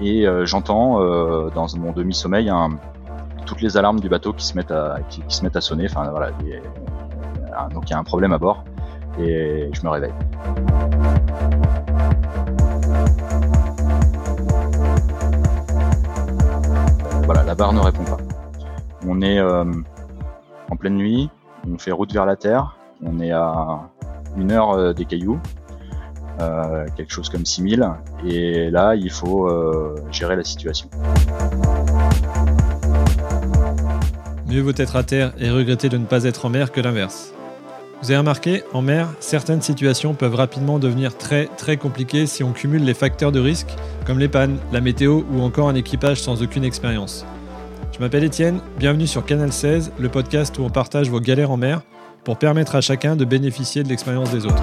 et j'entends dans mon demi-sommeil toutes les alarmes du bateau qui se mettent à, qui, se mettent à sonner. Enfin voilà, donc il y a un problème à bord et je me réveille. Voilà, la barre ne répond pas. On est en pleine nuit, on fait route vers la Terre, on est à une heure euh, des cailloux, euh, quelque chose comme 6000, et là il faut euh, gérer la situation. Mieux vaut être à terre et regretter de ne pas être en mer que l'inverse. Vous avez remarqué, en mer, certaines situations peuvent rapidement devenir très très compliquées si on cumule les facteurs de risque, comme les pannes, la météo ou encore un équipage sans aucune expérience. Je m'appelle Étienne, bienvenue sur Canal 16, le podcast où on partage vos galères en mer pour permettre à chacun de bénéficier de l'expérience des autres.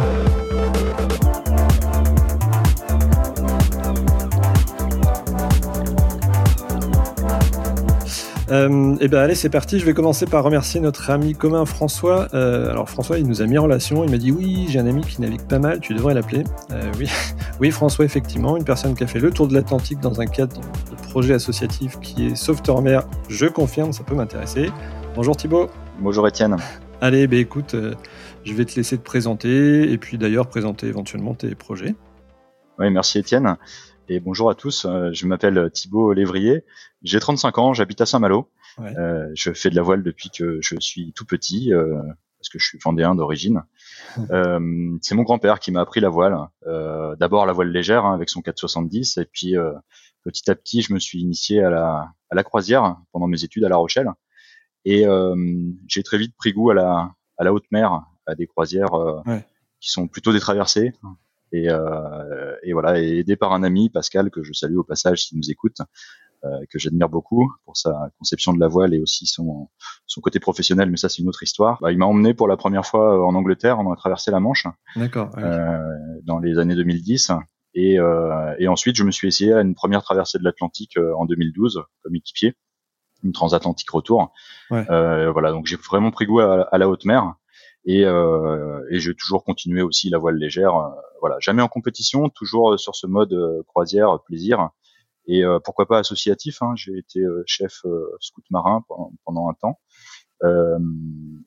Euh, et eh ben allez, c'est parti. Je vais commencer par remercier notre ami commun François. Euh, alors François, il nous a mis en relation. Il m'a dit oui, j'ai un ami qui navigue pas mal. Tu devrais l'appeler. Euh, oui, oui, François, effectivement, une personne qui a fait le tour de l'Atlantique dans un cadre de projet associatif qui est Sauveteur Mer. Je confirme, ça peut m'intéresser. Bonjour Thibaut. Bonjour Étienne. Allez, ben écoute, je vais te laisser te présenter et puis d'ailleurs présenter éventuellement tes projets. Oui, merci Étienne. Et bonjour à tous, je m'appelle Thibaut Lévrier, j'ai 35 ans, j'habite à Saint-Malo. Euh, je fais de la voile depuis que je suis tout petit, euh, parce que je suis vendéen d'origine. Euh, c'est mon grand-père qui m'a appris la voile. Euh, D'abord la voile légère hein, avec son 470, et puis euh, petit à petit, je me suis initié à la, à la croisière pendant mes études à La Rochelle. Et j'ai très vite pris goût à la, à la haute mer, à des croisières ouais. qui sont plutôt des traversées. Et, et, voilà, et aidé par un ami, Pascal, que je salue au passage s'il nous écoute, euh, que j'admire beaucoup pour sa conception de la voile et aussi son, son côté professionnel, mais ça c'est une autre histoire. Bah, il m'a emmené pour la première fois euh, en Angleterre, on a traversé la Manche. D'accord. Euh, dans les années 2010. Et, euh, et, ensuite, je me suis essayé à une première traversée de l'Atlantique euh, en 2012 comme équipier, une transatlantique retour. Ouais. Euh, voilà, donc j'ai vraiment pris goût à, à la haute mer et, euh, et j'ai toujours continué aussi la voile légère. voilà, jamais en compétition, toujours sur ce mode croisière plaisir et euh, pourquoi pas associatif. Hein, J'ai été euh, chef euh, scout marin pendant, un temps.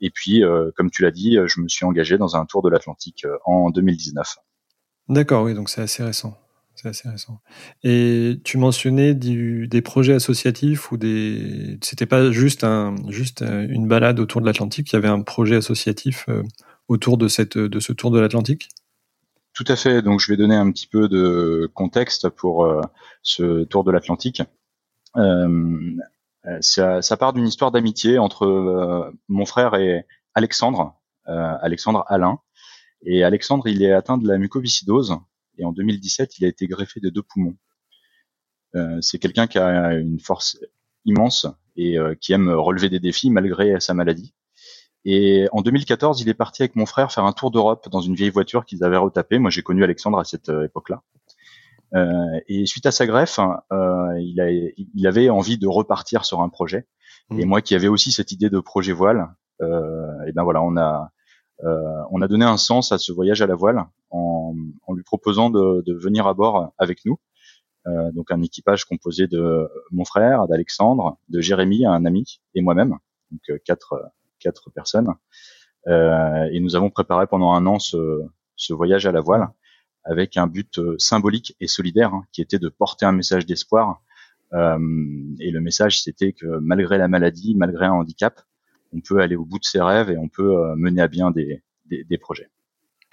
et puis, comme tu l'as dit, je me suis engagé dans un tour de l'Atlantique en 2019. D'accord, oui, donc c'est assez récent. C'est assez récent. Et tu mentionnais des projets associatifs ou des. C'était pas juste juste une balade autour de l'Atlantique. Il y avait un projet associatif autour de ce tour de l'Atlantique? Tout à fait. Donc, je vais donner un petit peu de contexte pour euh, ce tour de l'Atlantique. Euh, ça, part d'une histoire d'amitié entre euh, mon frère et Alexandre, euh, Alexandre Alain. Et Alexandre, il est atteint de la mucoviscidose et en 2017, il a été greffé de deux poumons. C'est quelqu'un qui a une force immense et qui aime relever des défis malgré sa maladie. Et en 2014, il est parti avec mon frère faire un tour d'Europe dans une vieille voiture qu'ils avaient retapée. Moi, j'ai connu Alexandre à cette euh, époque-là. Euh, et suite à sa greffe, euh, il, a, il, avait envie de repartir sur un projet. Mmh. Et moi, qui avais aussi cette idée de projet voile, euh, et ben voilà, on a euh, on a donné un sens à ce voyage à la voile en, en lui proposant de, de, venir à bord avec nous. Euh, donc un équipage composé de mon frère, d'Alexandre, de Jérémy, un ami, et moi-même. Donc quatre quatre personnes. Euh, et nous avons préparé pendant un an ce, ce, voyage à la voile avec un but euh, symbolique et solidaire hein, qui était de porter un message d'espoir. Euh, et le message, c'était que malgré la maladie, malgré un handicap, on peut aller au bout de ses rêves et on peut euh, mener à bien des, des, des projets.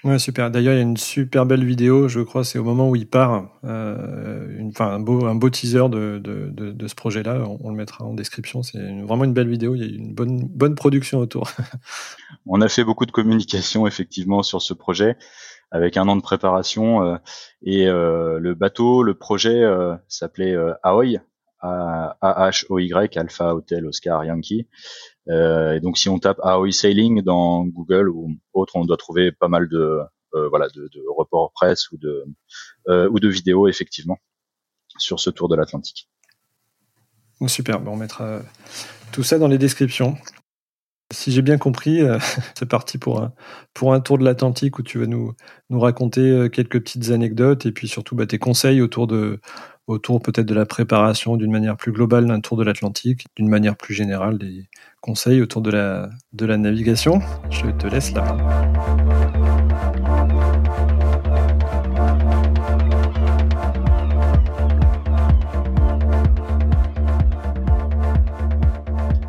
Ouais, super. D'ailleurs, il y a une super belle vidéo, je crois, c'est au moment où il part, euh, une, un beau, un beau teaser de, de, de, de ce projet-là. On, on, le mettra en description. C'est vraiment une belle vidéo. Il y a une bonne, bonne production autour. on a fait beaucoup de communication, effectivement, sur ce projet, avec un an de préparation. Euh, et euh, le bateau, le projet s'appelait Ahoy, AHOY, Alpha Hotel Oscar Yankee. Et donc si on tape AOI Sailing dans Google ou autre, on doit trouver pas mal de voilà de, de reports presse ou de ou de vidéos effectivement sur ce tour de l'Atlantique. Super, on mettra tout ça dans les descriptions. Si j'ai bien compris, euh, c'est parti pour un, pour un tour de l'Atlantique où tu vas nous, nous raconter euh, quelques petites anecdotes et puis surtout bah, tes conseils autour, de, autour peut-être de la préparation d'une manière plus globale d'un tour de l'Atlantique, d'une manière plus générale des conseils autour de la, de la navigation. Je te laisse là.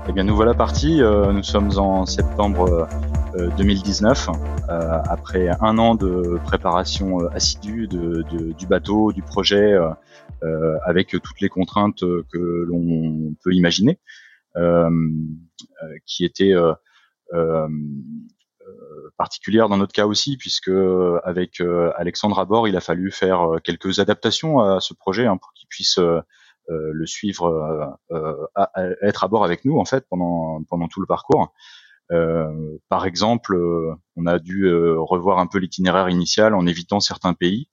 Eh bien, nous voilà partis. Euh, nous sommes en septembre 2019, euh, euh, après un an de préparation assidue de, du bateau, du projet, avec toutes les contraintes que l'on peut imaginer, qui étaient particulières dans notre cas aussi, puisque avec Alexandre à bord, il a fallu faire quelques adaptations à ce projet hein, pour qu'il puisse euh, le suivre, euh, euh, être à bord avec nous en fait pendant pendant tout le parcours. Par exemple, on a dû revoir un peu l'itinéraire initial en évitant certains pays,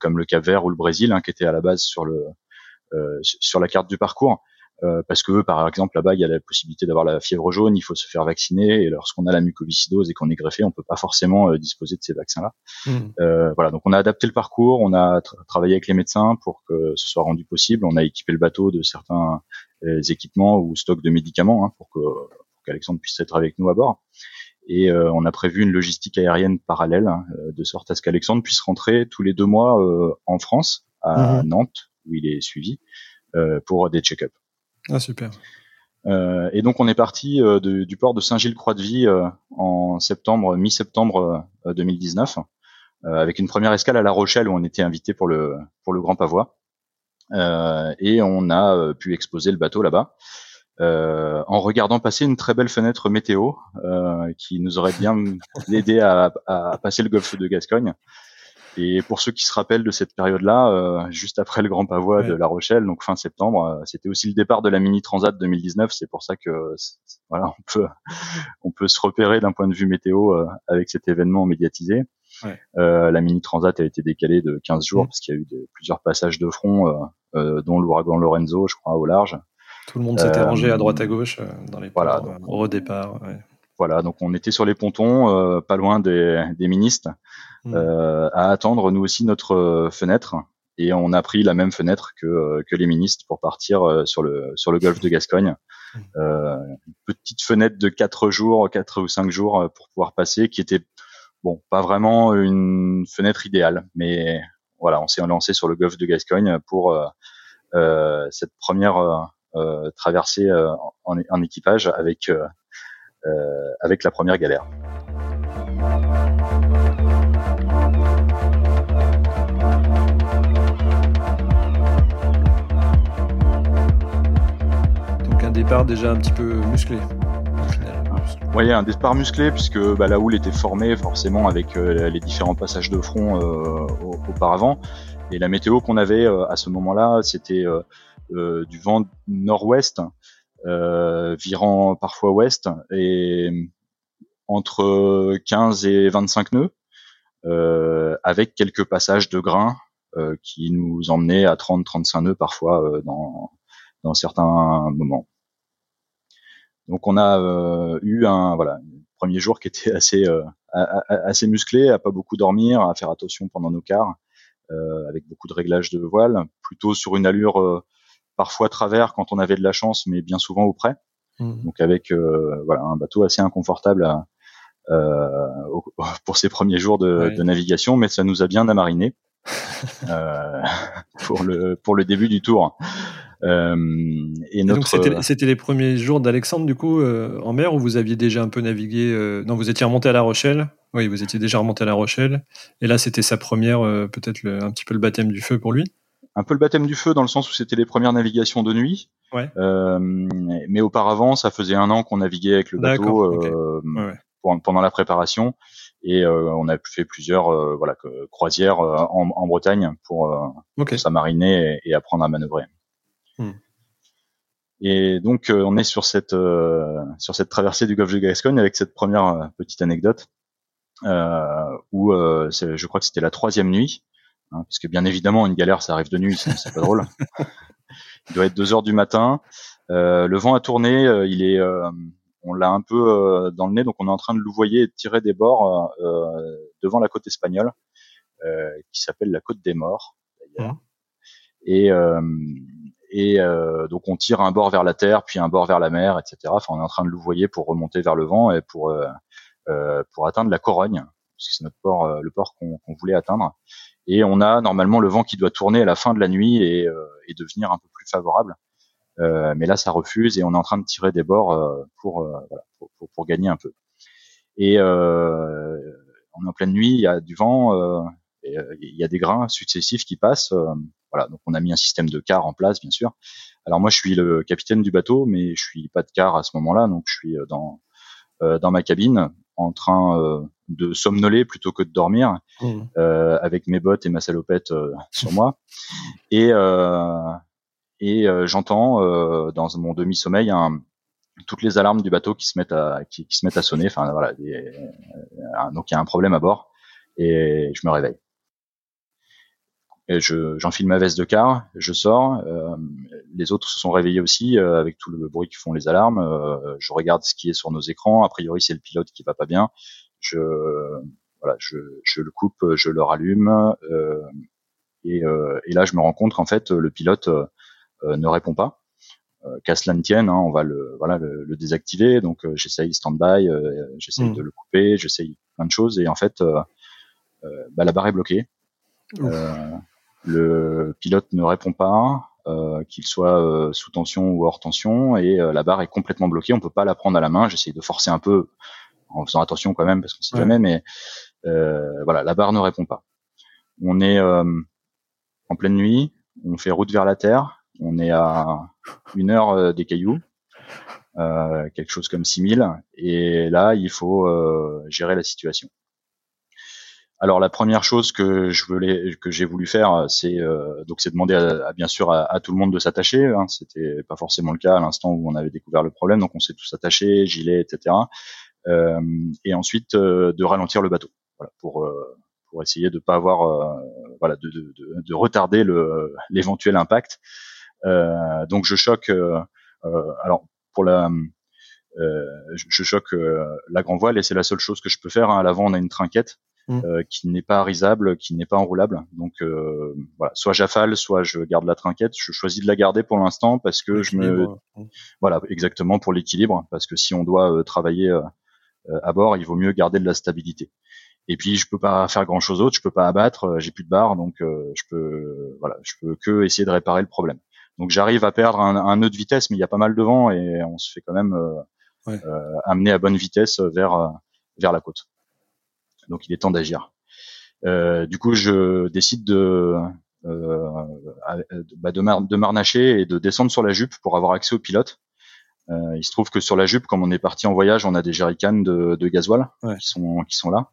comme le Cap Vert ou le Brésil, hein, qui étaient à la base sur le sur la carte du parcours. Euh, parce que par exemple là-bas il y a la possibilité d'avoir la fièvre jaune, il faut se faire vacciner et lorsqu'on a la mucoviscidose et qu'on est greffé, on peut pas forcément euh, disposer de ces vaccins-là. Mmh. Euh, voilà, donc on a adapté le parcours, on a travaillé avec les médecins pour que ce soit rendu possible, on a équipé le bateau de certains équipements ou stocks de médicaments hein, pour que qu'Alexandre puisse être avec nous à bord. Et on a prévu une logistique aérienne parallèle, hein, de sorte à ce qu'Alexandre puisse rentrer tous les deux mois en France, à mmh. Nantes, où il est suivi, pour des check-ups. Ah super. Euh, et donc on est parti euh, du port de Saint-Gilles-Croix-de-Vie euh, en septembre, mi-septembre 2019, avec une première escale à La Rochelle où on était invité pour le pour le Grand Pavois. et on a pu exposer le bateau là-bas. En regardant passer une très belle fenêtre météo qui nous aurait bien aidé à, à, passer le golfe de Gascogne. Et pour ceux qui se rappellent de cette période-là, euh, juste après le Grand Pavois de La Rochelle, donc fin septembre, euh, c'était aussi le départ de la Mini Transat 2019. C'est pour ça que voilà, on peut on peut se repérer d'un point de vue météo euh, avec cet événement médiatisé. Ouais. la Mini Transat a été décalée de 15 jours parce qu'il y a eu plusieurs passages de front, dont l'ouragan Lorenzo, je crois, au large. Tout le monde s'était rangé à droite à gauche dans les voilà, au départ. Ouais. Voilà, donc on était sur les pontons, pas loin des, des ministres. Mm. euh, à attendre nous aussi notre euh, fenêtre et on a pris la même fenêtre que, euh, que les ministres pour partir euh, sur le sur le golfe de Gascogne. Mm. Euh, une petite fenêtre de quatre jours, quatre ou cinq jours pour pouvoir passer, qui était bon, pas vraiment une fenêtre idéale, mais voilà, on s'est lancé sur le golfe de Gascogne pour euh, cette première traversée en, en, équipage avec avec la première galère. départ déjà un petit peu musclé. Oui, un départ musclé puisque bah, la houle était formée forcément avec euh, les différents passages de front euh, auparavant. Et la météo qu'on avait euh, à ce moment-là, c'était du vent nord-ouest, virant parfois ouest, et entre 15 et 25 nœuds, avec quelques passages de grains qui nous emmenaient à 30-35 nœuds parfois dans, certains moments. Donc on a euh, eu un voilà premier jour qui était assez euh, assez musclé, à pas beaucoup dormir, à faire attention pendant nos quarts, euh, avec beaucoup de réglages de voile, plutôt sur une allure parfois travers quand on avait de la chance, mais bien souvent au près. Mmh. Donc avec voilà un bateau assez inconfortable pour ces premiers jours de, de, navigation, mais ça nous a bien amariné pour le pour le début du tour. Euh, et, donc c'était les premiers jours d'Alexandre du coup euh, en mer où vous aviez déjà un peu navigué. Euh, non, vous étiez remonté à La Rochelle. Oui, vous étiez déjà remonté à La Rochelle. Et là, c'était sa première, peut-être un petit peu le baptême du feu pour lui. Un peu le baptême du feu dans le sens où c'était les premières navigations de nuit. Ouais. mais auparavant, ça faisait un an qu'on naviguait avec le bateau pendant la préparation et on a fait plusieurs voilà croisières en, en, Bretagne pour, pour s'amariner et, et, apprendre à manœuvrer. Hmm. Et donc on est sur cette sur cette traversée du golfe de Gascogne avec cette première petite anecdote où je crois que c'était la troisième nuit, hein, parce que bien évidemment une galère ça arrive de nuit, c'est pas drôle. Il doit être 2 heures du matin. le vent a tourné, il est on l'a un peu euh, dans le nez, donc on est en train de louvoyer et de tirer des bords euh, euh, devant la côte espagnole, qui s'appelle la côte des morts d'ailleurs. Mmh. Et, et donc on tire un bord vers la terre, puis un bord vers la mer, etc. Enfin, on est en train de louvoyer pour remonter vers le vent et pour pour atteindre la Corogne, parce que c'est notre port, le port qu'on voulait atteindre. Et on a normalement le vent qui doit tourner à la fin de la nuit et, et devenir un peu plus favorable. Euh, mais là, ça refuse et on est en train de tirer des bords euh, pour, euh, voilà, pour, pour, gagner un peu. Et on est en pleine nuit, il y a du vent, il y a des grains successifs qui passent. voilà, donc on a mis un système de car en place, bien sûr. Alors moi, je suis le capitaine du bateau, mais je suis pas de car à ce moment-là, donc je suis dans dans ma cabine en train de somnoler plutôt que de dormir, mmh. avec mes bottes et ma salopette sur moi. Et et euh, j'entends euh, dans mon demi-sommeil toutes les alarmes du bateau qui se mettent à qui, se mettent à sonner. Enfin voilà, euh, donc il y a un problème à bord et je me réveille. Et je, j'enfile ma veste de car, je sors. Les autres se sont réveillés aussi avec tout le bruit qui font les alarmes. je regarde ce qui est sur nos écrans. A priori, c'est le pilote qui va pas bien. Je voilà, je, je le coupe, je le rallume. Et, et, là, je me rends compte qu'en fait, le pilote euh, ne répond pas. Euh, qu'à cela ne tienne, hein, on va le voilà le, le désactiver. Donc euh, j'essaye stand-by, j'essaye hmm. de le couper, j'essaye plein de choses et en fait bah, la barre est bloquée. le pilote ne répond pas, euh, qu'il soit euh, sous tension ou hors tension, et euh, la barre est complètement bloquée. On peut pas la prendre à la main. J'essaye de forcer un peu, en faisant attention quand même parce qu'on sait jamais, mais voilà, la barre ne répond pas. On est en pleine nuit, on fait route vers la Terre. On est à une heure euh, des cailloux, euh, quelque chose comme 6000. Et là, il faut euh, gérer la situation. Alors la première chose que je voulais, que j'ai voulu faire, c'est donc c'est demander à, bien sûr à, tout le monde de s'attacher. Hein. C'était pas forcément le cas à l'instant où on avait découvert le problème, donc on s'est tous attachés, gilet, etc. et ensuite de ralentir le bateau, voilà, pour pour essayer de pas avoir, voilà, de, de, de, de retarder le l'éventuel impact. Euh, donc je choque. Euh, euh, alors pour la je choque la grand voile et c'est la seule chose que je peux faire. Hein. À l'avant, on a une trinquette mmh. qui n'est pas risable, qui n'est pas enroulable. Donc voilà, soit j'affale, soit je garde la trinquette. Je choisis de la garder pour l'instant parce que je me voilà exactement pour l'équilibre parce que si on doit travailler à bord, il vaut mieux garder de la stabilité. Et puis je peux pas faire grand chose d'autre, je peux pas abattre, j'ai plus de barre, donc je peux voilà, je peux que essayer de réparer le problème. Donc j'arrive à perdre un, un, nœud de vitesse, mais il y a pas mal de vent et on se fait quand même euh, euh, amener à bonne vitesse vers euh, vers la côte. Donc il est temps d'agir. du coup, je décide de bah, de, de marnacher et de descendre sur la jupe pour avoir accès au pilote. Euh, il se trouve que sur la jupe, comme on est parti en voyage, on a des jerrycans de, de gasoil qui sont qui sont là.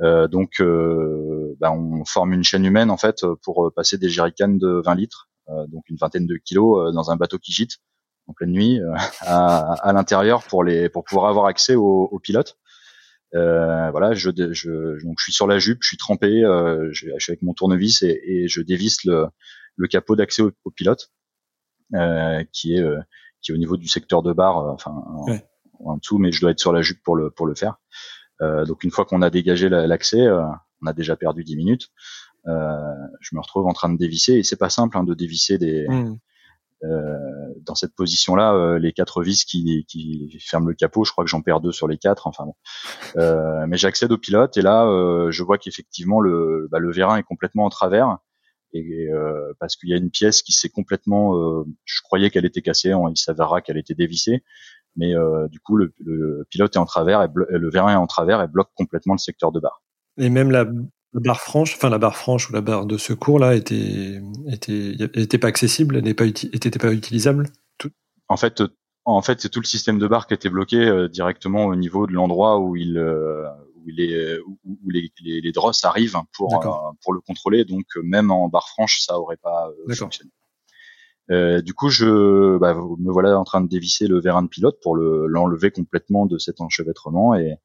Euh, donc, euh, bah, on forme une chaîne humaine en fait pour passer des jerrycans de 20 litres euh, donc une vingtaine de kilos euh, dans un bateau qui gîte en pleine nuit euh, à, à l'intérieur pour les pour pouvoir avoir accès aux au pilotes. Euh, voilà, je, je, donc je suis sur la jupe, je suis trempé, euh, je, suis avec mon tournevis et, et je dévisse le, le capot d'accès au, pilote, euh, qui est qui est au niveau du secteur de barre, enfin en, dessous, mais je dois être sur la jupe pour le pour le faire. donc une fois qu'on a dégagé l'accès, on a déjà perdu 10 minutes. Euh, je me retrouve en train de dévisser et c'est pas simple hein, de dévisser des mmh. Euh, dans cette position-là, euh, les quatre vis qui, qui ferment le capot, je crois que j'en perds deux sur les quatre. Enfin bon, euh, mais j'accède au pilote et là, euh, je vois qu'effectivement le, bah, le vérin est complètement en travers et parce qu'il y a une pièce qui s'est complètement, je croyais qu'elle était cassée, il s'avérera qu'elle était dévissée, mais du coup le, le, pilote est en travers et le vérin est en travers et bloque complètement le secteur de barre. Et même la, la barre franche, enfin la barre franche ou la barre de secours là était était était pas accessible, n'est pas était pas utilisable? Tout. En fait, en fait, c'est tout le système de barre qui était bloqué euh, directement au niveau de l'endroit où il euh, où il est où, les, les, les drosses arrivent pour euh, pour le contrôler. Donc même en barre franche, ça aurait pas fonctionné. du coup, je bah, me voilà en train de dévisser le vérin de pilote pour l'enlever complètement de cet enchevêtrement et,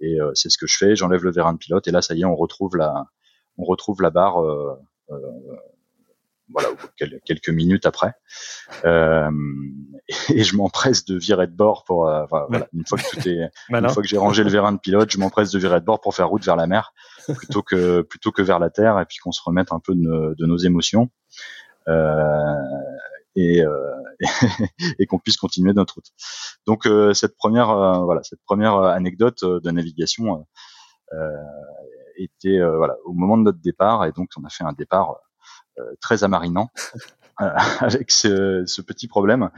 et c'est ce que je fais. J'enlève le vérin de pilote et là, ça y est, on retrouve la, on retrouve la barre voilà, quelques minutes après. Euh, et je m'empresse de virer de bord pour, euh, voilà, une fois que tout est, une fois que j'ai rangé le vérin de pilote, je m'empresse de virer de bord pour faire route vers la mer plutôt que plutôt que vers la terre et puis qu'on se remette un peu de, de nos émotions. Euh, et, euh, et qu'on puisse continuer notre route. Donc euh, cette première euh, voilà cette première anecdote de navigation était voilà au moment de notre départ et donc on a fait un départ très amarinant. Avec ce, ce, petit problème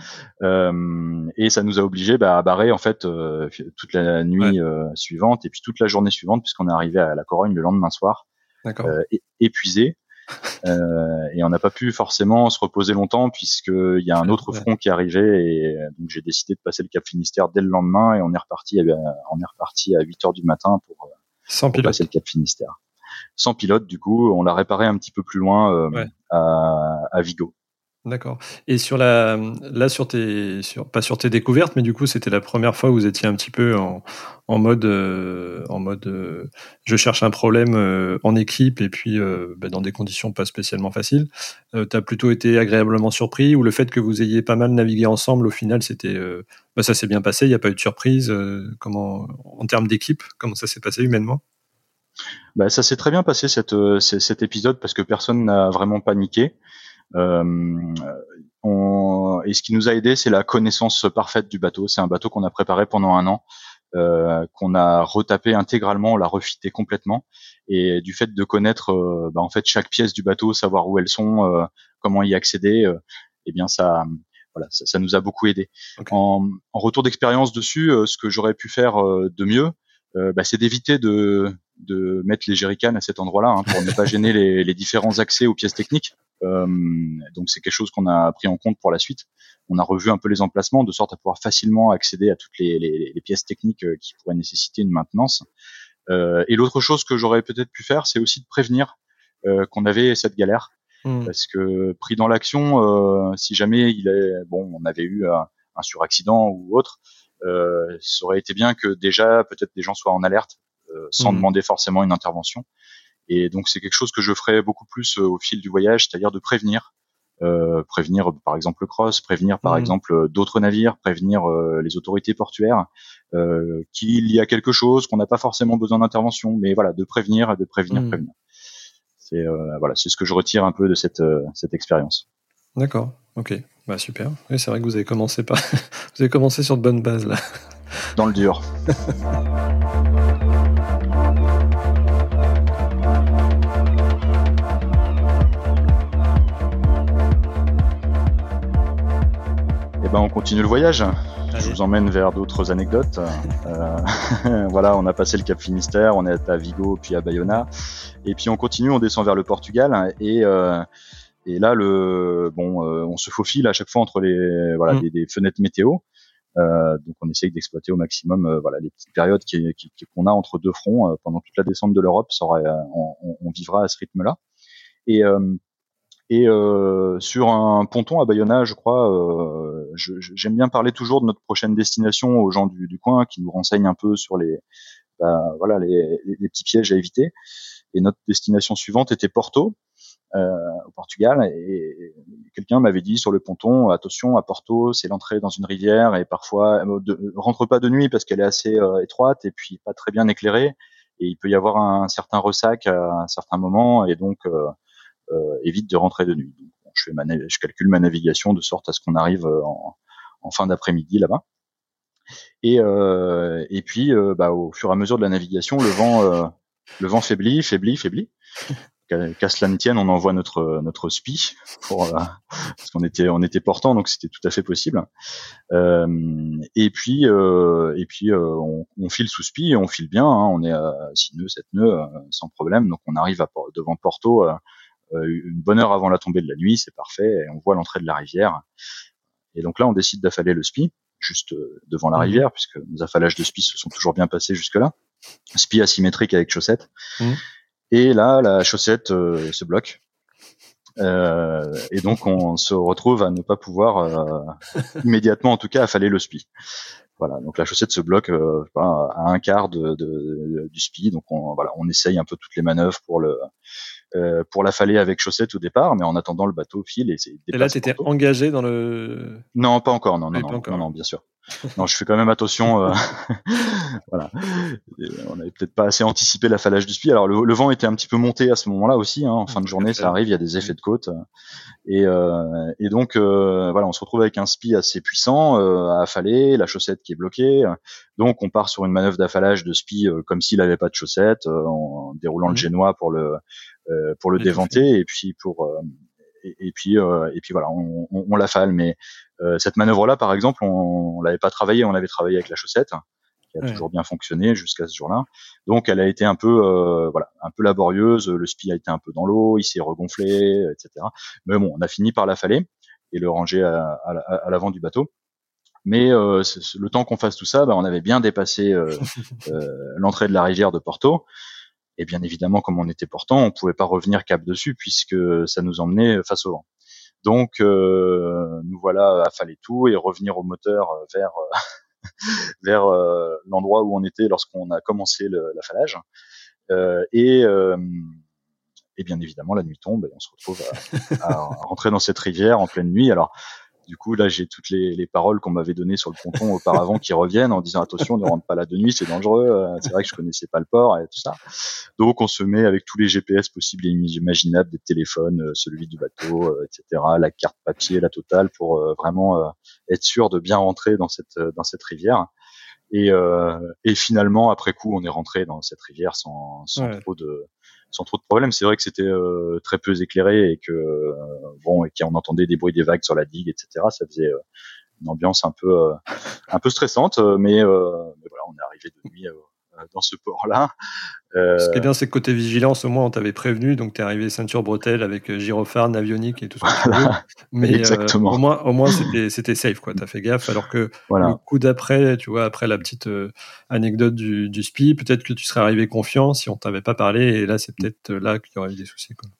euh, et ça nous a obligé bah, à barrer en fait euh, toute la nuit suivante et puis toute la journée suivante puisqu'on est arrivé à la Corogne le lendemain soir épuisé et on n'a pas pu forcément se reposer longtemps puisqu'il y a un autre front qui arrivait et donc j'ai décidé de passer le Cap Finistère dès le lendemain et on est reparti à, on est reparti à 8 heures du matin pour, Sans pour passer le Cap Finistère sans pilote. Du coup, on l'a réparé un petit peu plus loin euh, à, Vigo. D'accord. Et sur la, là sur tes, sur, pas sur tes découvertes, mais du coup c'était la première fois où vous étiez un petit peu en, en mode, euh, en mode, euh, je cherche un problème en équipe et puis bah, dans des conditions pas spécialement faciles. tu as plutôt été agréablement surpris ou le fait que vous ayez pas mal navigué ensemble au final c'était, bah, ça s'est bien passé, il n'y a pas eu de surprise. comment, en termes d'équipe, comment ça s'est passé humainement? Bah, ça s'est très bien passé cette, euh, cet épisode parce que personne n'a vraiment paniqué. Euh, on, et ce qui nous a aidé, c'est la connaissance parfaite du bateau. C'est un bateau qu'on a préparé pendant un an, euh, qu'on a retapé intégralement, on l'a refité complètement. Et du fait de connaître, euh, bah, en fait, chaque pièce du bateau, savoir où elles sont, euh, comment y accéder, eh bien ça, voilà, ça, ça, nous a beaucoup aidé. En, en, retour d'expérience dessus, ce que j'aurais pu faire de mieux, bah, c'est d'éviter de de mettre les jerrycans à cet endroit-là hein, pour ne pas gêner les, les, différents accès aux pièces techniques. Euh, donc c'est quelque chose qu'on a pris en compte pour la suite. On a revu un peu les emplacements de sorte à pouvoir facilement accéder à toutes les, les, les pièces techniques euh, qui pourraient nécessiter une maintenance. Euh, et l'autre chose que j'aurais peut-être pu faire, c'est aussi de prévenir qu'on avait cette galère, mmh. parce que pris dans l'action, si jamais il est bon, on avait eu un, un suraccident ou autre, euh, ça aurait été bien que déjà peut-être des gens soient en alerte euh, sans mmh. demander forcément une intervention. Et donc c'est quelque chose que je ferai beaucoup plus euh, au fil du voyage, c'est-à-dire de prévenir, euh, prévenir par exemple le cross, prévenir par mmh. exemple d'autres navires, prévenir les autorités portuaires euh, qu'il y a quelque chose qu'on n'a pas forcément besoin d'intervention, mais voilà de prévenir, de prévenir, mmh. prévenir. C'est voilà, c'est ce que je retire un peu de cette cette expérience. D'accord, ok, bah super. Oui, c'est vrai que vous avez commencé par, vous avez commencé sur de bonnes bases là. Dans le dur. ben, on continue le voyage. Je vous emmène vers d'autres anecdotes. Euh, voilà, on a passé le Cap Finistère, on est à Vigo, puis à Bayona, et puis on continue, on descend vers le Portugal, et euh, et là le bon, euh, on se faufile à chaque fois entre les voilà mm. des, fenêtres météo. Euh, donc on essaye d'exploiter au maximum euh, voilà les petites périodes qu'on qui, a entre deux fronts pendant toute la descente de l'Europe. On, on, on, vivra à ce rythme-là. Et et euh, sur un ponton à Bayonne, je crois, euh, j'aime bien parler toujours de notre prochaine destination aux gens du, du coin qui nous renseignent un peu sur les, bah, voilà, les, les, petits pièges à éviter. Et notre destination suivante était Porto, euh, au Portugal. Et, quelqu'un m'avait dit sur le ponton, attention, à Porto, c'est l'entrée dans une rivière et parfois euh, de, rentre pas de nuit parce qu'elle est assez euh, étroite et puis pas très bien éclairée. Et il peut y avoir un, certain ressac à un certain moment et donc euh, évite de rentrer de nuit. je, calcule ma navigation de sorte à ce qu'on arrive euh, en, fin d'après-midi là-bas. Et, euh, puis, bah, au fur et à mesure de la navigation, le vent, le vent faiblit, faiblit, faiblit. Qu'à cela ne tienne, on envoie notre notre spi parce qu'on était on était portant, donc c'était tout à fait possible. Euh, et puis et puis on, file sous spi et on file bien. Hein, on est à 6 nœuds, 7 nœuds sans problème. Donc on arrive devant Porto euh, une bonne heure avant la tombée de la nuit, c'est parfait, et on voit l'entrée de la rivière. Et donc là, on décide d'affaler le spi, juste euh, devant la mmh. rivière, puisque nos affalages de spi se sont toujours bien passés jusque-là. Spi asymétrique avec chaussette. Mmh. Et là, la chaussette euh, se bloque. et donc on se retrouve à ne pas pouvoir immédiatement, en tout cas, affaler le spi. Voilà, donc la chaussette se bloque à un quart de, de, du spi, donc on, voilà, on essaye un peu toutes les manœuvres pour le euh, pour l'affaler avec chaussette au départ, mais en attendant le bateau file et c'est. Et là, t'étais engagé dans le. Non, pas encore. Non, non, non, non, non, bien sûr. non, je fais quand même attention. Euh, voilà, on avait peut-être pas assez anticipé l'affalage du spi. Alors le, vent était un petit peu monté à ce moment-là aussi. Hein, en fin de journée, ça arrive, il y a des effets de côte. Et, euh, et donc euh, voilà, on se retrouve avec un spi assez puissant euh, à affaler, la chaussette qui est bloquée. Donc on part sur une manœuvre d'affalage de spi comme s'il avait pas de chaussette, en déroulant le mmh. génois pour le pour le déventer et puis pour et, puis et puis voilà, on, on, on l'affale. Mais cette manœuvre-là, par exemple, on, on l'avait pas travaillé, on avait travaillé avec la chaussette qui a toujours bien fonctionné jusqu'à ce jour-là. Donc elle a été un peu euh, voilà, un peu laborieuse, le spi a été un peu dans l'eau, il s'est regonflé, etc. Mais bon, on a fini par l'affaler et le ranger à, à, l'avant du bateau. Mais euh, le temps qu'on fasse tout ça, bah, on avait bien dépassé euh, euh, l'entrée de la rivière de Porto. Et bien évidemment, comme on était portant, on pouvait pas revenir cap dessus puisque ça nous emmenait face au vent. Donc euh, nous voilà à tout et revenir au moteur vers vers euh, l'endroit où on était lorsqu'on a commencé l'affalage. Euh, et euh, et bien évidemment, la nuit tombe et on se retrouve à, à, rentrer dans cette rivière en pleine nuit. Alors, du coup, là, j'ai toutes les, les paroles qu'on m'avait données sur le ponton auparavant qui reviennent en disant attention, ne rentre pas là de nuit, c'est dangereux. C'est vrai que je connaissais pas le port et tout ça. Donc, on se met avec tous les GPS possibles et imaginables, des téléphones, celui du bateau, etc., la carte papier, la totale, pour vraiment être sûr de bien rentrer dans cette dans cette rivière. Et, euh, et finalement, après coup, on est rentré dans cette rivière sans, sans trop de sans trop de problèmes. C'est vrai que c'était euh, très peu éclairé et que euh, bon et qu'on entendait des bruits des vagues sur la digue, etc. Ça faisait euh, une ambiance un peu un peu stressante, mais, mais voilà, on est arrivé de nuit dans ce port-là. Euh... Ce qui est bien, c'est que côté vigilance, au moins, on t'avait prévenu, donc t'es arrivé ceinture bretelle avec euh, gyrophare, navionique et tout ça. Mais Exactement. Euh, au moins, au moins, c'était safe, quoi. T'as fait gaffe, alors que le coup d'après, tu vois, après la petite euh, anecdote du, du SPI, peut-être que tu serais arrivé confiant si on t'avait pas parlé, et là, c'est peut-être là qu'il y aurait eu des soucis, quoi.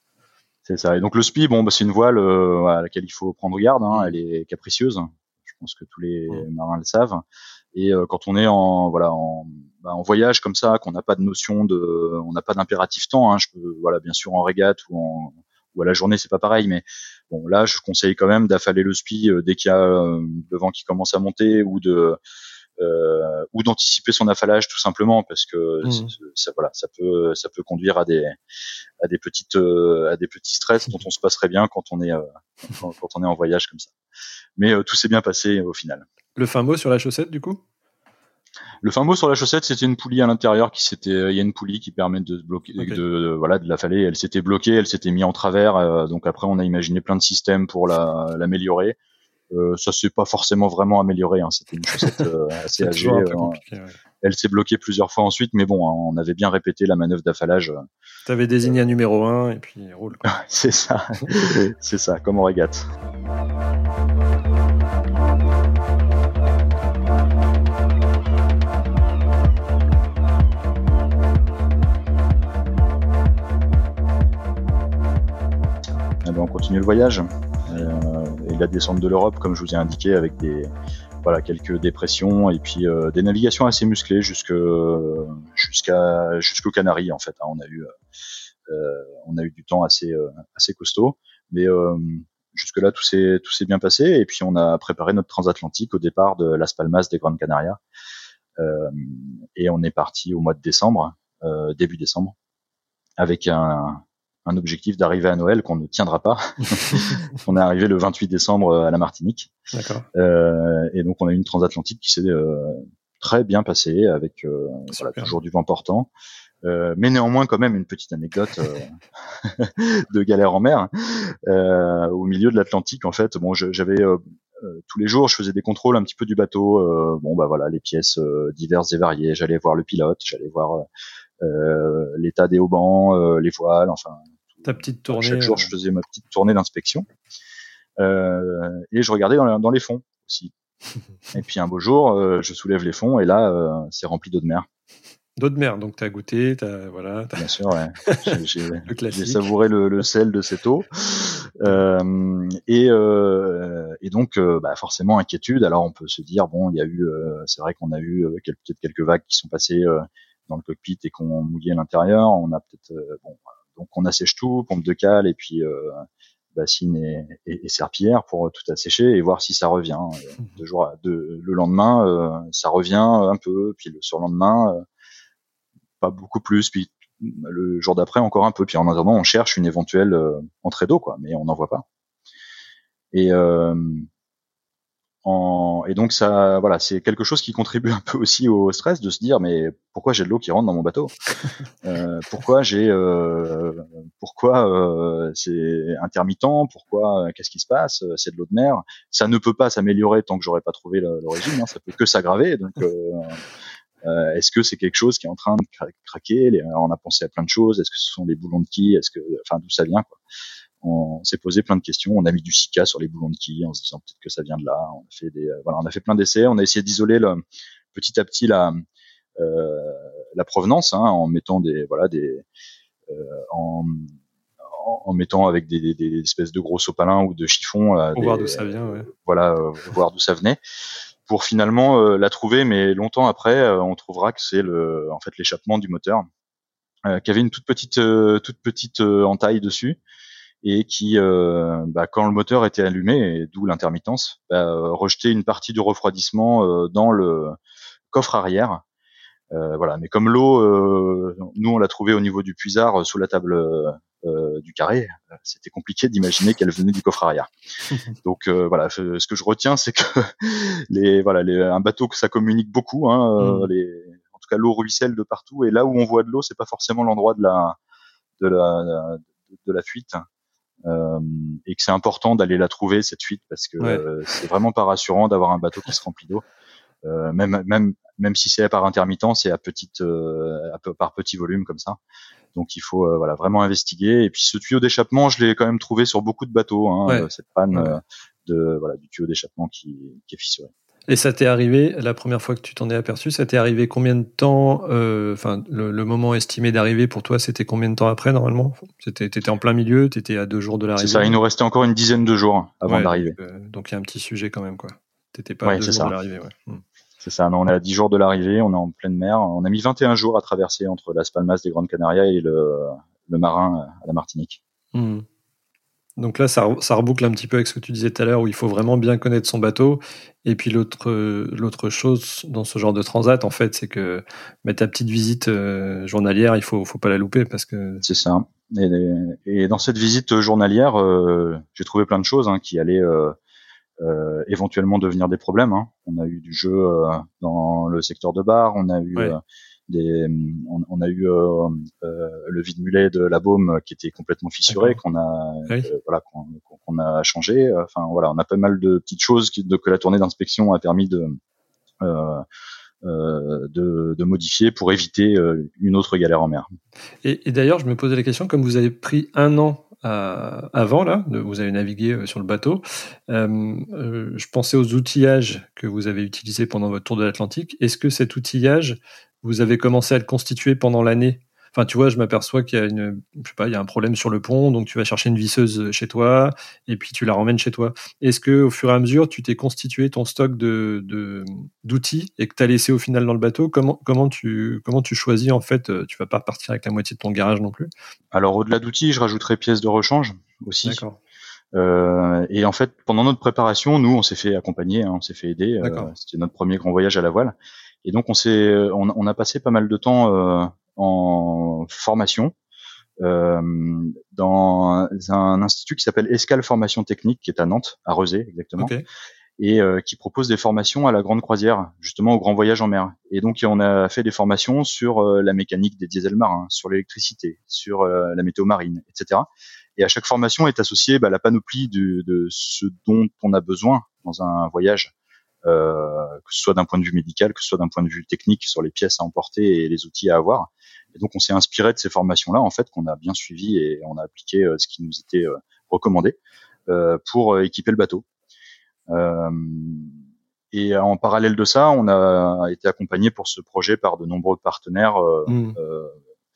C'est ça. Et donc le SPI, bon, bah, c'est une voile à laquelle il faut prendre garde. Hein. Elle est capricieuse. Je pense que tous les marins le savent. Et quand on est en voilà en bah, en voyage comme ça, qu'on n'a pas de notion de, on n'a pas d'impératif temps. Hein, je peux, voilà, bien sûr en régate ou en ou à la journée, c'est pas pareil, mais bon, là, je conseille quand même d'affaler le spi euh, dès qu'il y a euh, le vent qui commence à monter ou de euh, ou d'anticiper son affalage tout simplement parce que mmh. ça, voilà, ça peut ça peut conduire à des à des petites à des petits stress dont on se passerait bien quand on est quand, on est en voyage comme ça. Mais tout s'est bien passé au final. Le fin mot sur la chaussette du coup? Le fin mot sur la chaussette, c'était une poulie à l'intérieur qui s'était, il y a une poulie qui permet de bloquer, de, voilà, de la faller. Elle s'était bloquée, elle s'était mise en travers. Euh, donc après, on a imaginé plein de systèmes pour l'améliorer. euh, ça s'est pas forcément vraiment amélioré. Hein. C'était une chaussette euh, assez âgée. Euh, elle s'est bloquée plusieurs fois ensuite, mais bon, hein, on avait bien répété la manœuvre d'affalage. Tu avais désigné un numéro 1 et puis roule. c'est ça, c'est ça, comme on régate. On continue le voyage euh, et la descente de l'Europe, comme je vous ai indiqué, avec des voilà quelques dépressions et puis euh, des navigations assez musclées jusque jusqu'à jusqu'aux Canaries en fait. Hein. on a eu euh, on a eu du temps assez assez costaud, mais jusque là tout s'est tout s'est bien passé et puis on a préparé notre transatlantique au départ de Las Palmas des Grandes Canarias et on est parti au mois de décembre, début décembre, avec un, un objectif d'arriver à Noël qu'on ne tiendra pas. on est arrivé le 28 décembre euh, à la Martinique. Euh, et donc on a eu une transatlantique qui s'est euh, très bien passée avec euh, voilà, toujours du vent portant. Euh, mais néanmoins quand même une petite anecdote euh, de galère en mer au milieu de l'Atlantique en fait. Bon, j'avais tous les jours, je faisais des contrôles un petit peu du bateau. bon bah voilà, les pièces diverses et variées. J'allais voir le pilote, j'allais voir euh, l'état des haubans, euh, les voiles, enfin. Ta petite tournée. Chaque jour, je euh. faisais ma petite tournée d'inspection. et je regardais dans, dans les fonds aussi. et puis un beau jour, je soulève les fonds et là, c'est rempli d'eau de mer. D'eau de mer, donc tu as goûté, as, voilà. Bien sûr, ouais. J'ai savouré le, le, sel de cette eau. Euh, et, euh, et donc, euh, bah, forcément, inquiétude. Alors, on peut se dire, bon, il y a eu, euh, c'est vrai qu'on a eu peut-être quelques vagues qui sont passées dans le cockpit et qu'on mouillé l'intérieur. On a peut-être, bon, donc on assèche tout, pompe de cale et puis bassine et, et, et, serpillière pour tout assécher et voir si ça revient. Deux jours, deux, le lendemain, ça revient un peu, puis le surlendemain, pas beaucoup plus, puis le jour d'après encore un peu. Puis en attendant, on cherche une éventuelle euh, entrée d'eau, quoi, mais on n'en voit pas. Et euh, en, et donc ça, voilà, c'est quelque chose qui contribue un peu aussi au stress de se dire mais pourquoi j'ai de l'eau qui rentre dans mon bateau? Euh, Pourquoi j'ai, euh, pourquoi euh, c'est intermittent? Pourquoi qu'est-ce qui se passe? C'est de l'eau de mer. Ça ne peut pas s'améliorer tant que j'aurais pas trouvé l'origine. Hein, ça peut que s'aggraver. Donc euh, est-ce que c'est quelque chose qui est en train de craquer? On a pensé à plein de choses. Est-ce que ce sont les boulons de qui? Est-ce que, enfin, d'où ça vient quoi? On s'est posé plein de questions. On a mis du sika sur les boulons de qui en se disant peut-être que ça vient de là. On a fait des, euh, voilà, on a fait plein d'essais. On a essayé d'isoler le, petit à petit la, euh, la provenance hein, en mettant des, voilà, des, euh, en, en mettant avec des, des, espèces de gros sopalins ou de chiffons. Pour voir d'où ça vient, ouais. Voilà, voir d'où ça venait pour finalement euh, la trouver, mais longtemps après, euh, on trouvera que c'est le, en fait, l'échappement du moteur, euh, qui avait une toute petite, toute petite entaille dessus et qui, bah, quand le moteur était allumé, et d'où l'intermittence, bah, rejetait une partie du refroidissement dans le coffre arrière. voilà, mais comme l'eau, nous on l'a trouvé au niveau du puisard sous la table euh, du carré, euh, c'était compliqué d'imaginer qu'elle venait du coffre arrière. Donc euh, voilà, ce que je retiens, c'est que les voilà, les, un bateau que ça communique beaucoup. Hein, mm. les, en tout cas, l'eau ruisselle de partout, et là où on voit de l'eau, c'est pas forcément l'endroit de la de la de la fuite. Euh, et que c'est important d'aller la trouver cette fuite parce que c'est vraiment pas rassurant d'avoir un bateau qui se remplit d'eau. Euh, même même même si c'est par intermittent, c'est à petite euh, par petit volume comme ça. Donc il faut euh, voilà vraiment investiguer. Et puis ce tuyau d'échappement, je l'ai quand même trouvé sur beaucoup de bateaux. Hein, cette panne de voilà du tuyau d'échappement qui, qui est fissuré. Et ça t'est arrivé la première fois que tu t'en es aperçu Ça t'est arrivé combien de temps Enfin, le, moment estimé d'arriver pour toi, c'était combien de temps après normalement? C'était, t'étais en plein milieu, t'étais à deux jours de l'arrivée? C'est ça. Il nous restait encore une dizaine de jours avant d'arriver. Donc il y a un petit sujet quand même quoi. T'étais pas à deux jours de l'arrivée. Ouais. Hmm. C'est ça, on est à 10 jours de l'arrivée, on est en pleine mer. On a mis 21 jours à traverser entre Las Palmas des Grandes Canarias et le, le Marin à la Martinique. Hmm. Donc là, ça, ça, reboucle un petit peu avec ce que tu disais tout à l'heure, où il faut vraiment bien connaître son bateau. Et puis l'autre, l'autre chose dans ce genre de transat, en fait, c'est que mais ta petite visite euh, journalière, il faut, faut pas la louper parce que. C'est ça. Et, et, dans cette visite journalière, euh, j'ai trouvé plein de choses hein, qui allaient euh, euh, éventuellement devenir des problèmes. Hein. On a eu du jeu euh, dans le secteur de bar, on a eu euh, des, on, a eu le vide mulet de la baume qui était complètement fissuré, qu'on a, voilà, qu'on a changé. Enfin voilà, on a pas mal de petites choses de, que la tournée d'inspection a permis de euh, de, de, modifier pour éviter une autre galère en mer. Et, et d'ailleurs, je me posais la question, comme vous avez pris un an euh, avant là, vous avez navigué euh, sur le bateau. Euh, je pensais aux outillages que vous avez utilisés pendant votre tour de l'Atlantique. Est-ce que cet outillage, vous avez commencé à le constituer pendant l'année Enfin, tu vois, je m'aperçois qu'il y a une, je sais pas, il y a un problème sur le pont, donc tu vas chercher une visseuse chez toi et puis tu la ramènes chez toi. Est-ce que au fur et à mesure, tu t'es constitué ton stock de d'outils et que tu as laissé au final dans le bateau? Comment comment tu comment tu choisis en fait Tu vas pas partir avec la moitié de ton garage non plus? Alors au-delà d'outils, je rajouterai pièces de rechange aussi. D'accord. Euh, et en fait, pendant notre préparation, nous, on s'est fait accompagner, hein, on s'est fait aider. Euh, C'était notre premier grand voyage à la voile. Et donc, on s'est, on, on, a passé pas mal de temps euh, en formation euh, dans un institut qui s'appelle Escale Formation Technique, qui est à Nantes, à Rezé exactement, et euh, qui propose des formations à la grande croisière, justement au grand voyage en mer. Et donc on a fait des formations sur euh, la mécanique des diesels marins, sur l'électricité, sur la météo marine, etc. Et à chaque formation est associée bah, la panoplie de, de, ce dont on a besoin dans un voyage que ce soit d'un point de vue médical, que ce soit d'un point de vue technique sur les pièces à emporter et les outils à avoir. Et donc on s'est inspiré de ces formations-là, en fait, qu'on a bien suivi et on a appliqué euh, ce qui nous était euh, recommandé pour équiper le bateau. et en parallèle de ça, on a été accompagné pour ce projet par de nombreux partenaires mmh.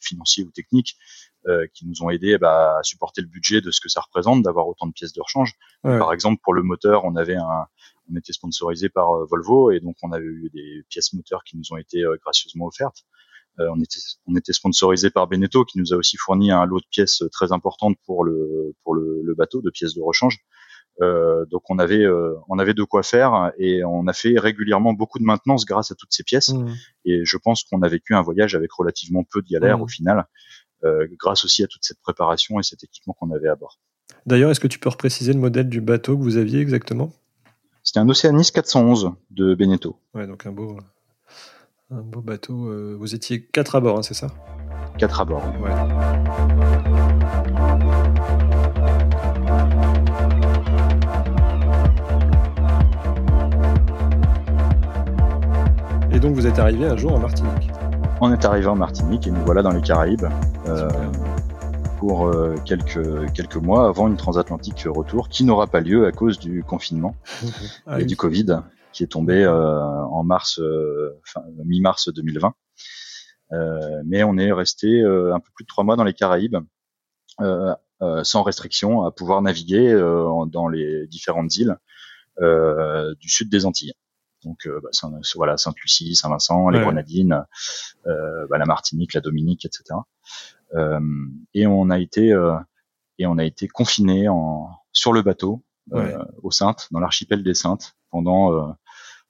financiers ou techniques qui nous ont aidés bah, à supporter le budget de ce que ça représente d'avoir autant de pièces de rechange. Par exemple, pour le moteur, on avait un, on était sponsorisé par Volvo et donc on avait eu des pièces moteurs qui nous ont été gracieusement offertes. Euh, on était on était sponsorisé par Beneteau qui nous a aussi fourni un lot de pièces très importantes pour le pour le, le bateau de pièces de rechange. Euh, donc on avait euh, on avait de quoi faire et on a fait régulièrement beaucoup de maintenance grâce à toutes ces pièces. Mmh. Et je pense qu'on a vécu un voyage avec relativement peu de galères mmh. au final, euh, grâce aussi à toute cette préparation et cet équipement qu'on avait à bord. D'ailleurs, est-ce que tu peux repréciser le modèle du bateau que vous aviez exactement? C'était un Oceanis 411 de Beneteau. Ouais, donc un beau un beau bateau. Euh, vous étiez quatre à bord, hein, c'est ça? Quatre à bord. Ouais. Et donc vous êtes arrivé un jour en Martinique? On est arrivé en Martinique et nous voilà dans les Caraïbes euh, pour euh, quelques, quelques mois avant une transatlantique retour qui n'aura pas lieu à cause du confinement ah et du Covid qui est tombé euh, en mars, euh, mi-mars 2020. Euh, mais on est resté un peu plus de trois mois dans les Caraïbes. sans restriction à pouvoir naviguer dans les différentes îles du sud des Antilles. Donc bah, Saint, voilà Sainte-Lucie, Saint-Vincent, les Grenadines, bah, la Martinique, la Dominique, etc. et on a été et on a été confiné en, sur le bateau aux Saintes, dans l'archipel des Saintes, pendant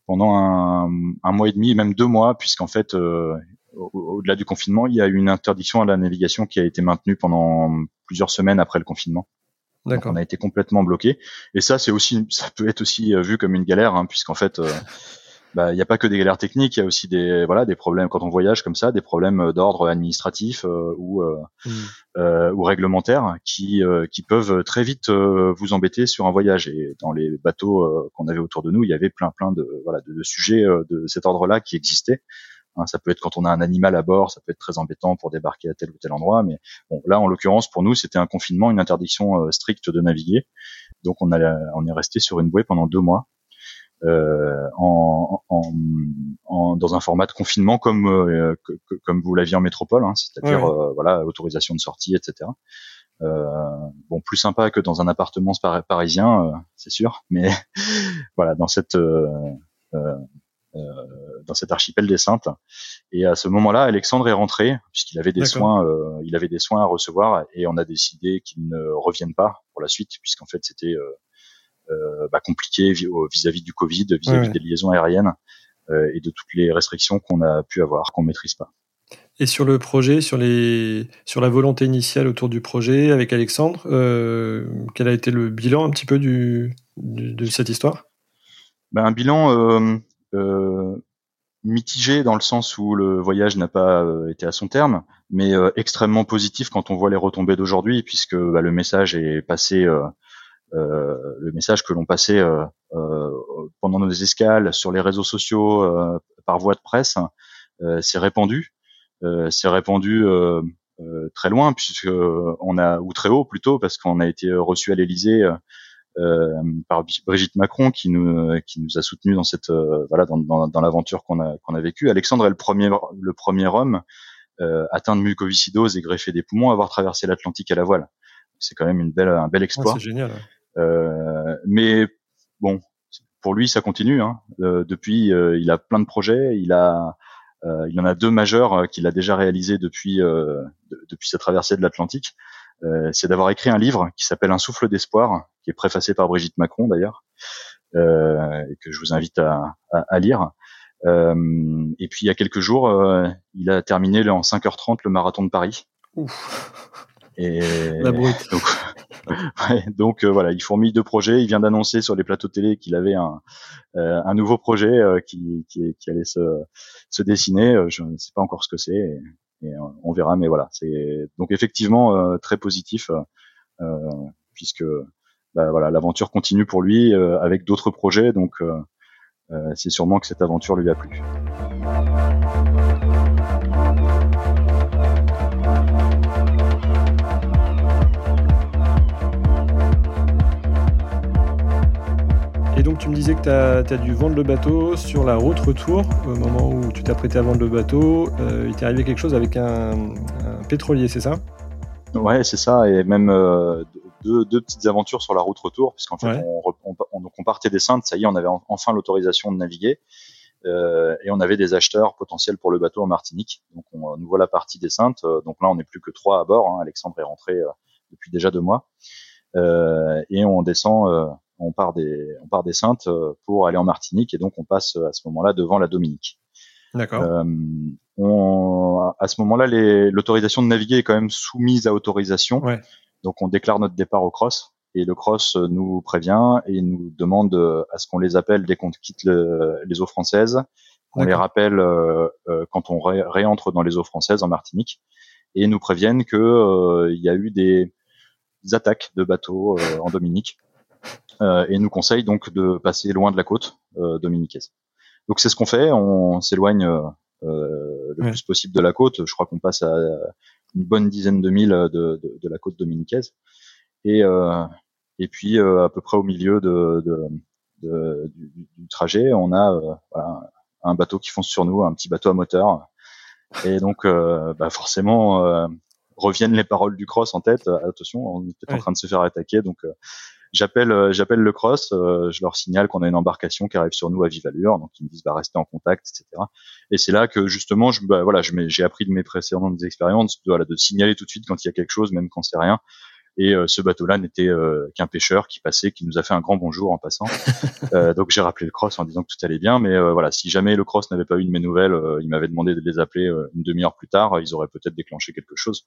pendant un, un, mois et demi, même deux mois, puisqu'en fait, euh, au-delà du confinement, il y a eu une interdiction à la navigation qui a été maintenue pendant plusieurs semaines après le confinement. Donc on a été complètement bloqué. Et ça, c'est aussi, ça peut être aussi euh, vu comme une galère, hein, puisqu'en fait, euh, bah, il n'y a pas que des galères techniques, il y a aussi des voilà des problèmes quand on voyage comme ça, des problèmes d'ordre administratif euh, ou euh, mm. euh, ou réglementaires qui qui peuvent très vite vous embêter sur un voyage. Et dans les bateaux qu'on avait autour de nous, il y avait plein plein de voilà de, de sujets de cet ordre-là qui existaient. Hein, ça peut être quand on a un animal à bord, ça peut être très embêtant pour débarquer à tel ou tel endroit. Mais bon, là, en l'occurrence, pour nous, c'était un confinement, une interdiction stricte de naviguer. Donc on, a, on est resté sur une bouée pendant deux mois euh, en, en, dans un format de confinement comme euh, comme vous l'aviez en métropole, hein, c'est-à-dire euh, voilà autorisation de sortie, etc. bon, plus sympa que dans un appartement parisien, c'est sûr, mais voilà dans cette dans cet archipel des Saintes. Et à ce moment-là, Alexandre est rentré puisqu'il avait des soins, il avait des soins à recevoir et on a décidé qu'il ne revienne pas pour la suite puisqu'en fait c'était euh, bah, compliqué vis-à-vis du Covid, vis-à-vis des liaisons aériennes euh, et de toutes les restrictions qu'on a pu avoir, qu'on maîtrise pas. Et sur le projet, sur les, sur la volonté initiale autour du projet avec Alexandre, euh, quel a été le bilan un petit peu du, de cette histoire? Ben, un bilan euh, euh, mitigé dans le sens où le voyage n'a pas été à son terme, mais extrêmement positif quand on voit les retombées d'aujourd'hui, puisque bah, le message est passé euh, le message que l'on passait euh, euh, pendant nos escales sur les réseaux sociaux par voie de presse s'est répandu. s'est répandu très loin puisque on a ou très haut plutôt parce qu'on a été reçu à l'Élysée euh, par Brigitte Macron qui nous qui nous a soutenu dans cette voilà dans, dans, dans l'aventure qu'on a qu'on a vécue. Alexandre est le premier le premier homme euh, atteint de mucoviscidose et greffé des poumons à avoir traversé l'Atlantique à la voile. C'est quand même une belle un bel exploit. c'est génial. Euh, mais bon, pour lui, ça continue. Hein. Euh, depuis, euh, il a plein de projets. Il a, il en a deux majeurs qu'il a déjà réalisés depuis depuis sa traversée de l'Atlantique. c'est d'avoir écrit un livre qui s'appelle Un souffle d'espoir, qui est préfacé par Brigitte Macron d'ailleurs, et que je vous invite à, à, à lire. Euh, et puis il y a quelques jours, euh, il a terminé en 5h30 le marathon de Paris. Ouf. Et La brute. Donc, donc euh, voilà, il fourmille de projets. Il vient d'annoncer sur les plateaux télé qu'il avait un, euh, un nouveau projet euh, qui, qui, qui, allait se, se dessiner. Je ne sais pas encore ce que c'est. Et, on verra, mais voilà, c'est donc effectivement très positif puisque bah, voilà, l'aventure continue pour lui avec d'autres projets. Donc c'est sûrement que cette aventure lui a plu. Et donc tu me disais que tu as, dû vendre le bateau sur la route retour, au moment où tu t'apprêtais à vendre le bateau, euh, il t'est arrivé quelque chose avec un, pétrolier, c'est ça? Ouais, c'est ça, et même euh, deux, petites aventures sur la route retour, puisqu'en fait on, on, partait des Saintes, ça y est, on avait enfin l'autorisation de naviguer, euh, et on avait des acheteurs potentiels pour le bateau en Martinique. Donc on, nous voilà partie des Saintes, donc là on n'est plus que trois à bord, hein. Alexandre est rentré depuis déjà deux mois, et on descend on part des on part des Saintes euh, pour aller en Martinique et donc on passe euh, à ce moment-là devant la Dominique. D'accord. Euh, à ce moment-là, l'autorisation de naviguer est quand même soumise à autorisation. Ouais. Donc on déclare notre départ au cross et le cross nous prévient et nous demande à ce qu'on les appelle dès qu'on quitte les eaux françaises, qu'on les rappelle quand on réentre dans les eaux françaises en Martinique et nous préviennent que il y a eu des, attaques de bateaux en Dominique euh, et nous conseille donc de passer loin de la côte euh, dominicaise. Donc c'est ce qu'on fait, on s'éloigne euh, le plus possible de la côte. Je crois qu'on passe à une bonne dizaine de milles de, de, de la côte dominicaise. Et, et puis à peu près au milieu de, de du, du, trajet, on a voilà, un bateau qui fonce sur nous, un petit bateau à moteur. Et donc bah forcément reviennent les paroles du cross en tête. attention, on est peut-être en train de se faire attaquer, donc J'appelle euh, j'appelle le cross, euh, je leur signale qu'on a une embarcation qui arrive sur nous à vive allure, donc ils me disent bah restez en contact, etc. Et c'est là que justement je bah, voilà j'ai appris de mes précédentes expériences de, voilà, de signaler tout de suite quand il y a quelque chose, même quand c'est rien. Et euh, ce bateau-là n'était euh, qu'un pêcheur qui passait, qui nous a fait un grand bonjour en passant. euh, donc j'ai rappelé le cross en disant que tout allait bien. Mais euh, voilà, si jamais le cross n'avait pas eu de mes nouvelles, il m'avait demandé de les appeler une demi-heure plus tard, ils auraient peut-être déclenché quelque chose.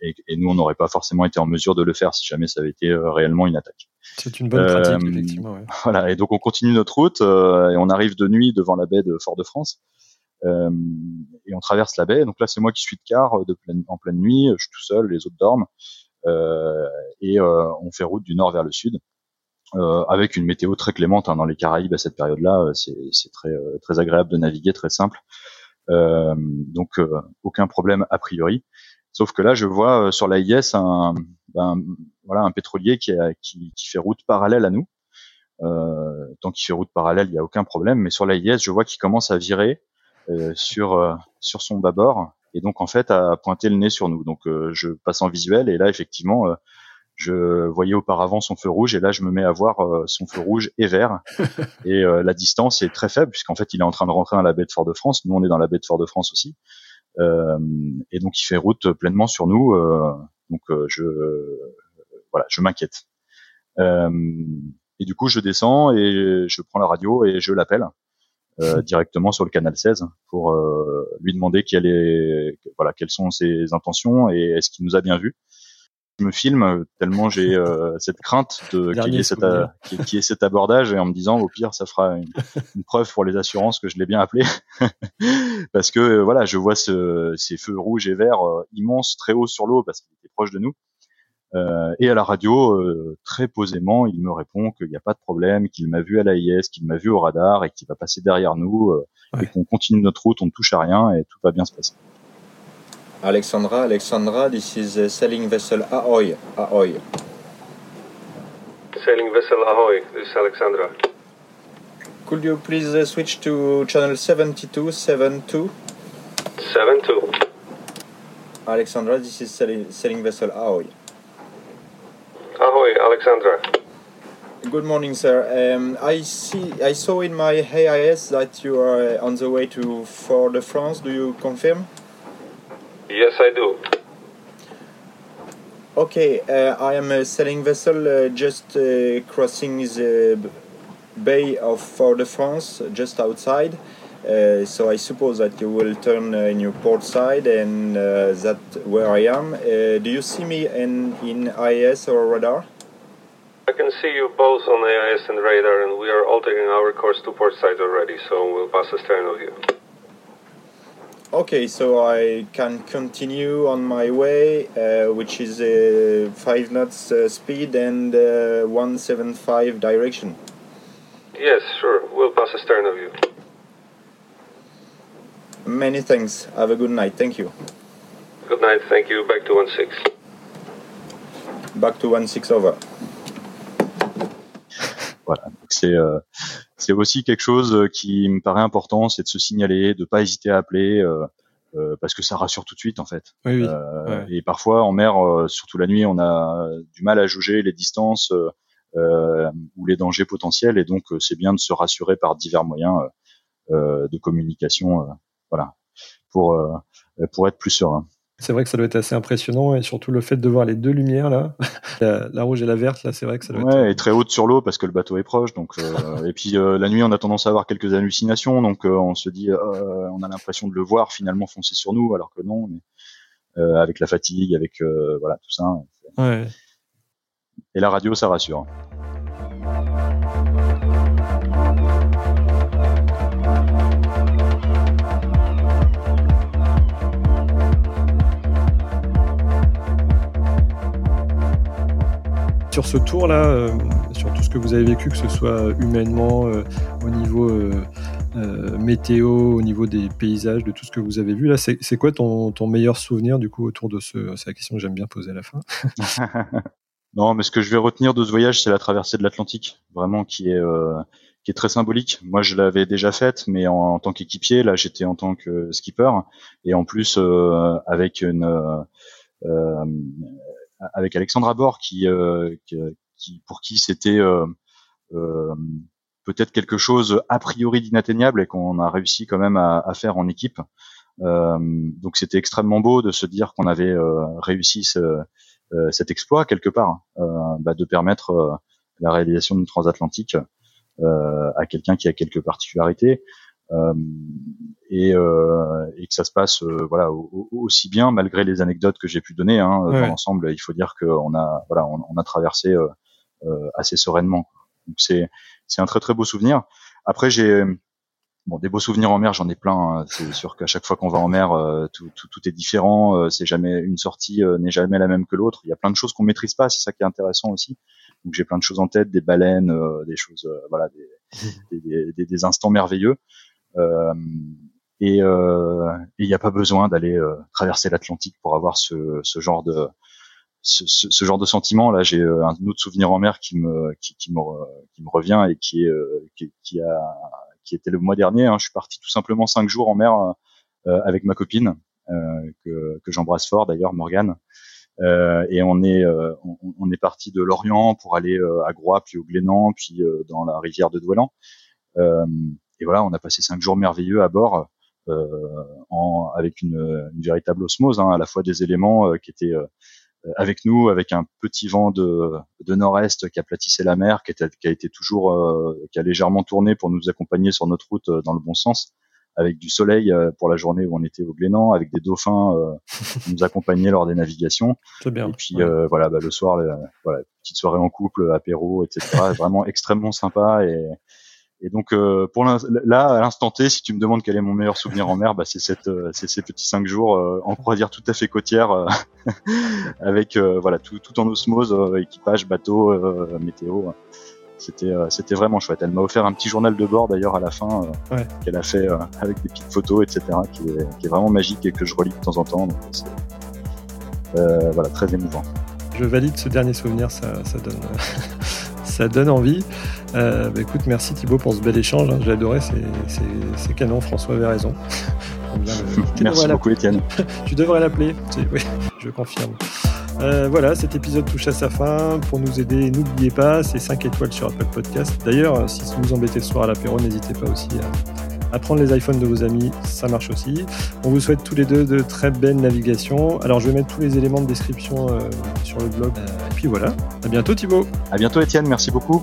Et, et, nous, on n'aurait pas forcément été en mesure de le faire si jamais ça avait été réellement une attaque. C'est une bonne pratique, effectivement. Ouais. Voilà, et donc on continue notre route et on arrive de nuit devant la baie de Fort-de-France. Euh, et on traverse la baie. Donc là, c'est moi qui suis de quart de pleine, en pleine nuit. Je suis tout seul, les autres dorment. Euh, et euh, on fait route du nord vers le sud. Euh, avec une météo très clémente hein, dans les Caraïbes à cette période-là, c'est très très agréable de naviguer, très simple. donc aucun problème a priori. Sauf que là, je vois sur la IS un, ben, voilà, un pétrolier qui, qui, qui, fait route parallèle à nous. Euh, tant qu'il fait route parallèle, il n'y a aucun problème. Mais sur la IS, je vois qu'il commence à virer euh, sur sur son bâbord et donc en fait à pointer le nez sur nous. Donc euh, je passe en visuel et là effectivement euh, je voyais auparavant son feu rouge et là je me mets à voir euh, son feu rouge et vert et la distance est très faible puisqu'en fait il est en train de rentrer dans la baie de Fort-de-France. Nous on est dans la baie de Fort-de-France aussi et donc il fait route pleinement sur nous. donc je voilà je m'inquiète. et du coup je descends et je prends la radio et je l'appelle. Euh, directement sur le canal 16 pour euh, lui demander quelle est, voilà, quelles sont ses intentions et est-ce qu'il nous a bien vus. Je me filme tellement j'ai euh, cette crainte de qu'il y, ait cet, abordage et en me disant au pire ça fera une, une preuve pour les assurances que je l'ai bien appelé. Parce que voilà je vois ce, ces feux rouges et verts immenses très haut sur l'eau parce qu'il était proche de nous euh, et à la radio, euh, très posément, il me répond qu'il n'y a pas de problème, qu'il m'a vu à l'AIS, qu'il m'a vu au radar et qu'il va passer derrière nous euh, et qu'on continue notre route, on ne touche à rien et tout va bien se passer. Alexandra, Alexandra, this is a sailing vessel Ahoy. Ahoy. Sailing vessel Ahoy, this is Alexandra. Could you please uh, switch to channel 72, 72? 72. Alexandra, this is sailing, sailing vessel Ahoy. Ahoy, Alexandra. Good morning, sir. Um, I see. I saw in my AIS that you are on the way to Fort-de-France. Do you confirm? Yes, I do. Okay, uh, I am a sailing vessel uh, just uh, crossing the bay of Fort-de-France, just outside. Uh, so I suppose that you will turn uh, in your port side, and uh, that where I am. Uh, do you see me in in IS or radar? I can see you both on AIS and radar, and we are altering our course to port side already, so we'll pass astern of you. Okay, so I can continue on my way, uh, which is uh, 5 knots speed and 175 direction. Yes, sure. We'll pass astern of you. Many thanks. Have a good night. Thank you. Good night. Thank you. Back to 1-6. Back to 1-6 over. voilà. C'est c'est aussi quelque chose qui me paraît important, c'est de se signaler, de pas hésiter à appeler. parce que ça rassure tout de suite en fait. Oui, oui. Et parfois en mer, surtout la nuit, on a du mal à jauger les distances ou les dangers potentiels, et donc c'est bien de se rassurer par divers moyens de communication, voilà, pour pour être plus serein. C'est vrai que ça doit être assez impressionnant et surtout le fait de voir les deux lumières là, la, rouge et la verte là, c'est vrai que ça doit ouais, être. et très haute sur l'eau parce que le bateau est proche. Donc euh, et puis euh, la nuit, on a tendance à avoir quelques hallucinations, donc euh, on se dit, on a l'impression de le voir finalement foncer sur nous, alors que non. Mais, avec la fatigue, avec voilà tout ça. Ouais. Et la radio, ça rassure. Sur ce tour-là, euh, sur tout ce que vous avez vécu, que ce soit humainement, euh, au niveau euh, météo, au niveau des paysages, de tout ce que vous avez vu, là, c'est quoi ton, meilleur souvenir du coup autour de ce C'est la question que j'aime bien poser à la fin. non, mais ce que je vais retenir de ce voyage, c'est la traversée de l'Atlantique, vraiment qui est qui est très symbolique. Moi, je l'avais déjà faite, mais en, tant qu'équipier, là, j'étais en tant que skipper, et en plus avec une avec Alexandre Abord qui, euh, qui, pour qui c'était euh, euh, peut-être quelque chose a priori d'inatteignable et qu'on a réussi quand même à, à faire en équipe. Euh, donc c'était extrêmement beau de se dire qu'on avait réussi ce, cet exploit quelque part, bah, de permettre la réalisation d'une transatlantique à quelqu'un qui a quelques particularités. Euh, et, euh, et, que ça se passe euh, voilà aussi bien malgré les anecdotes que j'ai pu donner hein, dans l'ensemble il faut dire qu'on a voilà on, on a traversé assez sereinement. Donc c'est c'est un très très beau souvenir. Après j'ai bon des beaux souvenirs en mer j'en ai plein hein. c'est sûr qu'à chaque fois qu'on va en mer tout, tout, tout, est différent c'est jamais une sortie n'est jamais la même que l'autre. Il y a plein de choses qu'on maîtrise pas c'est ça qui est intéressant aussi. Donc j'ai plein de choses en tête des baleines des choses voilà des, des, des, des, instants merveilleux. euh, et euh, il n'y a pas besoin d'aller euh, traverser l'Atlantique pour avoir ce, ce genre de ce, ce, genre de sentiment. Là, j'ai un autre souvenir en mer qui me qui, qui me qui me revient et qui est qui, qui, a qui était le mois dernier. Hein. Je suis parti tout simplement cinq jours en mer euh, avec ma copine euh, que, que j'embrasse fort d'ailleurs, Morgane. Euh, et on est on, on, est parti de Lorient pour aller à Groix, puis au Glénan, puis dans la rivière de Doualan et voilà, on a passé cinq jours merveilleux à bord, euh, en, avec une, une, véritable osmose, hein, à la fois des éléments euh, qui étaient euh, avec nous, avec un petit vent de, de nord-est qui aplatissait la mer, qui, était, qui a été toujours, euh, qui a légèrement tourné pour nous accompagner sur notre route dans le bon sens, avec du soleil pour la journée où on était au Glénan, avec des dauphins qui nous accompagnaient lors des navigations. Bien. Et puis voilà, bah, le soir, voilà, petite soirée en couple, apéro, etc. Vraiment extrêmement sympa et et donc euh, pour là à l'instant T, si tu me demandes quel est mon meilleur souvenir en mer, bah, c'est cette euh, c'est ces petits cinq jours euh, en croisière tout à fait côtière avec voilà tout, tout en osmose, équipage, bateau, météo. C'était c'était vraiment chouette. Elle m'a offert un petit journal de bord d'ailleurs à la fin ouais. qu'elle a fait avec des petites photos, etc. Qui est, qui est vraiment magique et que je relis de temps en temps. Donc voilà très émouvant. Je valide ce dernier souvenir, ça, ça donne ça donne envie. Euh, bah, écoute, merci Thibaut pour ce bel échange. Hein. J'ai adoré, c'est canon. François avait raison. merci beaucoup, Étienne. tu devrais l'appeler. Oui, je confirme. Euh, voilà, cet épisode touche à sa fin. Pour nous aider, n'oubliez pas, c'est 5 étoiles sur Apple Podcast. D'ailleurs, si vous embêtez ce soir à l'apéro, n'hésitez pas aussi à à prendre les iPhones de vos amis, ça marche aussi. On vous souhaite tous les deux de très belles navigations. Alors je vais mettre tous les éléments de description euh, sur le blog. et puis voilà. À bientôt Thibaut. À bientôt Étienne. Merci beaucoup.